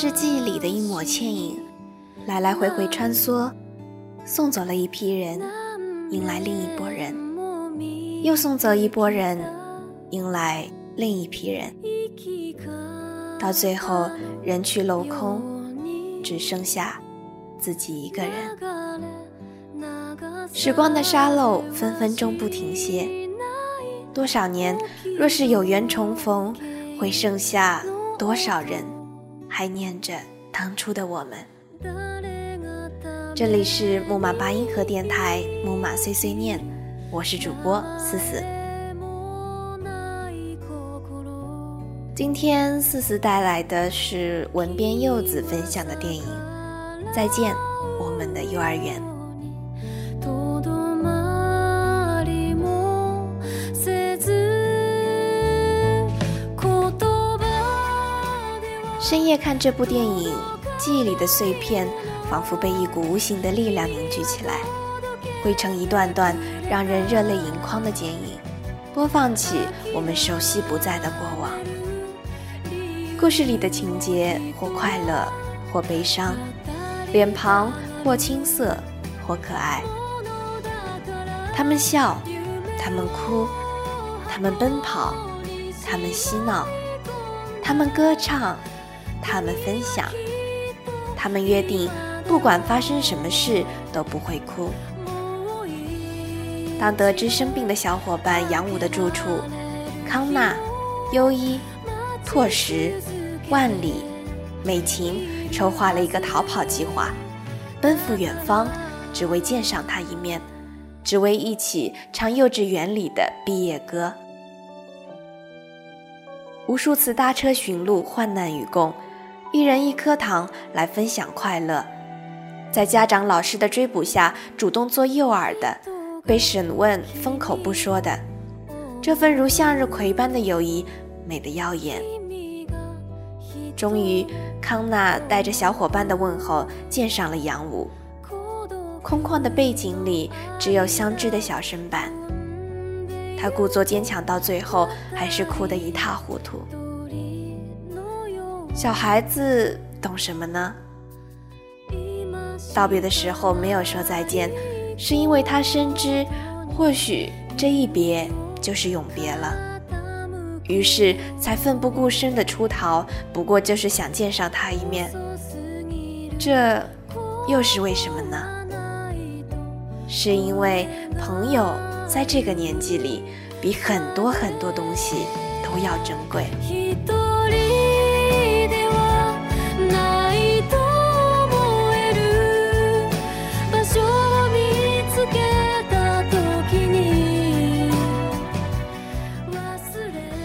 是记忆里的一抹倩影，来来回回穿梭，送走了一批人，迎来另一拨人，又送走一拨人，迎来另一批人，到最后人去楼空，只剩下自己一个人。时光的沙漏分分钟不停歇，多少年，若是有缘重逢，会剩下。多少人还念着当初的我们？这里是木马八音盒电台，木马碎碎念，我是主播思思。今天思思带来的是文编柚子分享的电影《再见，我们的幼儿园》。深夜看这部电影，记忆里的碎片仿佛被一股无形的力量凝聚起来，汇成一段段让人热泪盈眶的剪影，播放起我们熟悉不在的过往。故事里的情节或快乐，或悲伤，脸庞或青涩，或可爱。他们笑，他们哭，他们奔跑，他们嬉闹，他们歌唱。他们分享，他们约定，不管发生什么事都不会哭。当得知生病的小伙伴杨武的住处，康纳、优一、拓实、万里、美琴筹划了一个逃跑计划，奔赴远方，只为见上他一面，只为一起唱幼稚园里的毕业歌。无数次搭车寻路，患难与共。一人一颗糖来分享快乐，在家长老师的追捕下，主动做诱饵的，被审问封口不说的，这份如向日葵般的友谊，美得耀眼。终于，康纳带着小伙伴的问候见上了杨武。空旷的背景里，只有相知的小身板。他故作坚强，到最后还是哭得一塌糊涂。小孩子懂什么呢？道别的时候没有说再见，是因为他深知，或许这一别就是永别了，于是才奋不顾身的出逃，不过就是想见上他一面。这又是为什么呢？是因为朋友在这个年纪里，比很多很多东西都要珍贵。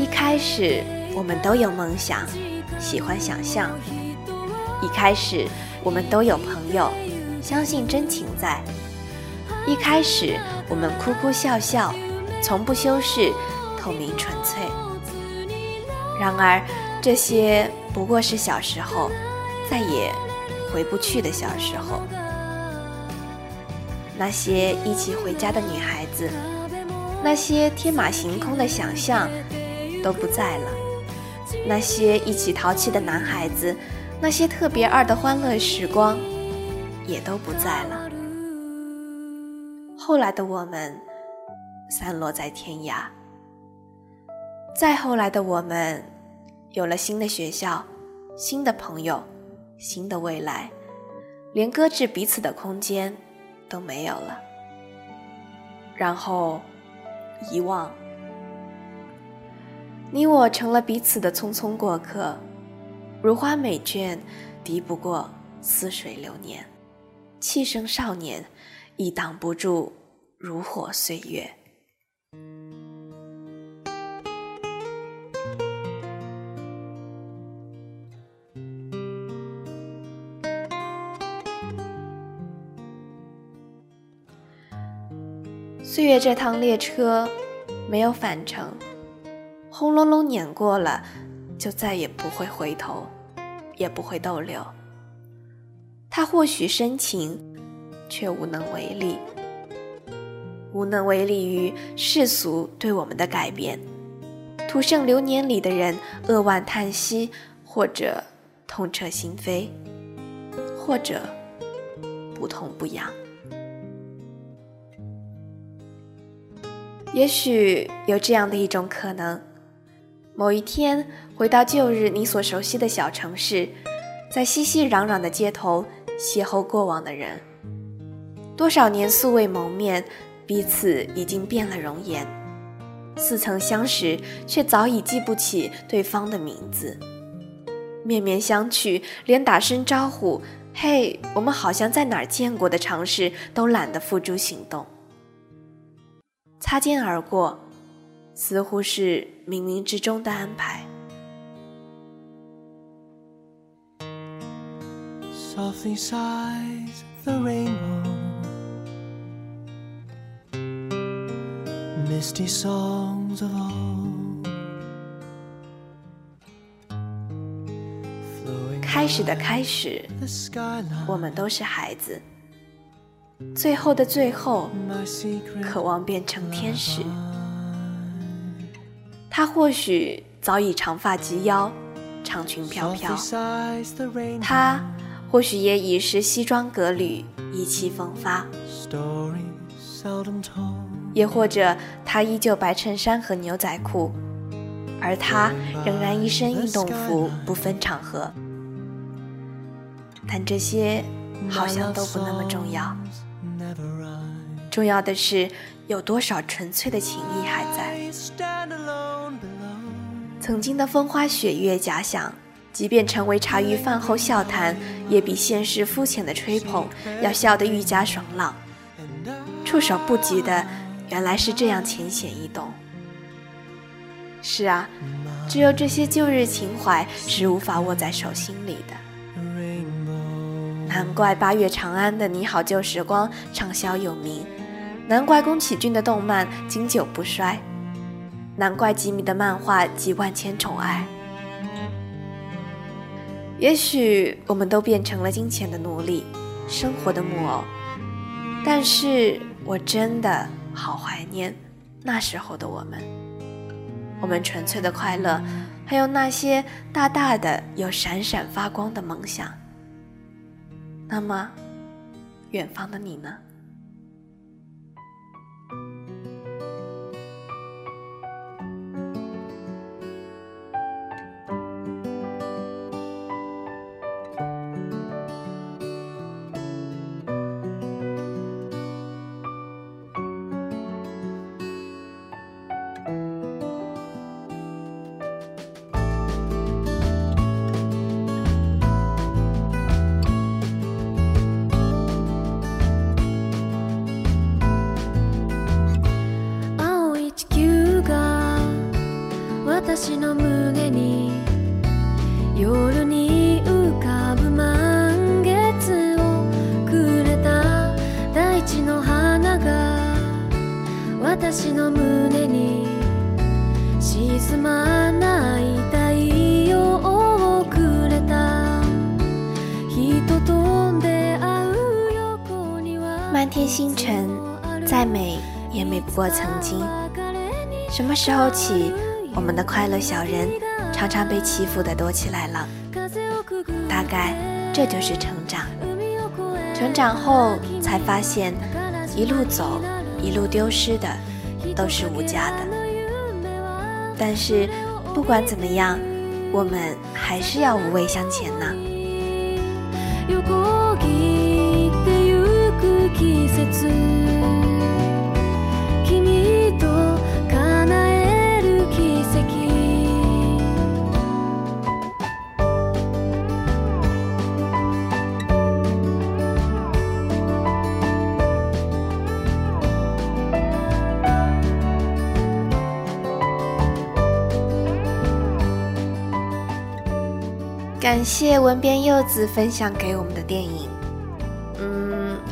一开始我们都有梦想，喜欢想象。一开始，我们都有朋友，相信真情在。一开始，我们哭哭笑笑，从不修饰，透明纯粹。然而，这些不过是小时候，再也回不去的小时候。那些一起回家的女孩子，那些天马行空的想象。都不在了，那些一起淘气的男孩子，那些特别二的欢乐时光，也都不在了。后来的我们，散落在天涯。再后来的我们，有了新的学校、新的朋友、新的未来，连搁置彼此的空间都没有了。然后，遗忘。你我成了彼此的匆匆过客如花美眷敌不过似水流年。气生少年亦挡不住如火岁月。岁月这趟列车没有返程轰隆隆碾过了，就再也不会回头，也不会逗留。他或许深情，却无能为力，无能为力于世俗对我们的改变。土盛流年里的人扼腕叹息，或者痛彻心扉，或者不痛不痒。也许有这样的一种可能：某一天回到旧日你所熟悉的小城市，在熙熙攘攘的街头邂逅过往的人。多少年素未谋面，彼此已经变了容颜。似曾相识，却早已记不起对方的名字。面面相觑，连打声招呼“嘿，我们好像在哪儿见过”的尝试都懒得付诸行动。擦肩而过，似乎是冥冥之中的安排。开始的开始，我们都是孩子；最后的最后，渴望变成天使。他或许早已长发及腰，长裙飘飘；他或许也已是西装革履，意气风发。也或者，他依旧白衬衫和牛仔裤，而他仍然一身运动服，不分场合。但这些好像都不那么重要。重要的是，有多少纯粹的情谊还在。曾经的风花雪月假想，即便成为茶余饭后笑谈，也比现实肤浅的吹捧要笑得愈加爽朗。触手不及的。原来是这样浅显易懂。是啊，只有这些旧日情怀是无法握在手心里的。难怪八月长安的《你好旧时光》畅销有名，难怪宫崎骏的动漫经久不衰，难怪吉米的漫画集万千宠爱。也许我们都变成了金钱的奴隶，生活的木偶，但是我真的。好怀念那时候的我们，我们纯粹的快乐，还有那些大大的又闪闪发光的梦想。那么，远方的你呢？星辰再美也美不过曾经什么时候起我们的快乐小人常常被欺负的躲起来了，大概这就是成长。成长后才发现，一路走，一路丢失的都是无价的。但是不管怎么样，我们还是要无畏向前呢。感谢文边柚子分享给我们的电影。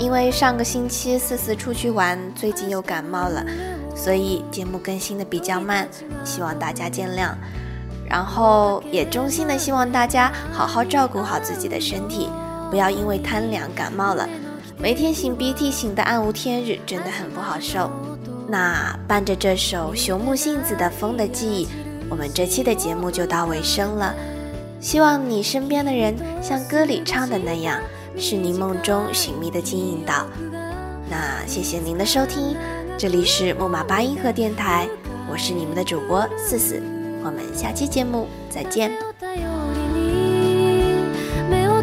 因为上个星期四四出去玩，最近又感冒了，所以节目更新的比较慢，希望大家见谅。然后也衷心的希望大家好好照顾好自己的身体，不要因为贪凉感冒了。每天擤鼻涕擤得暗无天日，真的很不好受。那伴着这首熊木杏子的《风的记忆》，我们这期的节目就到尾声了。希望你身边的人像歌里唱的那样，是您梦中寻觅的金银岛。那谢谢您的收听，这里是木马八音盒电台，我是你们的主播四四，我们下期节目再见。没有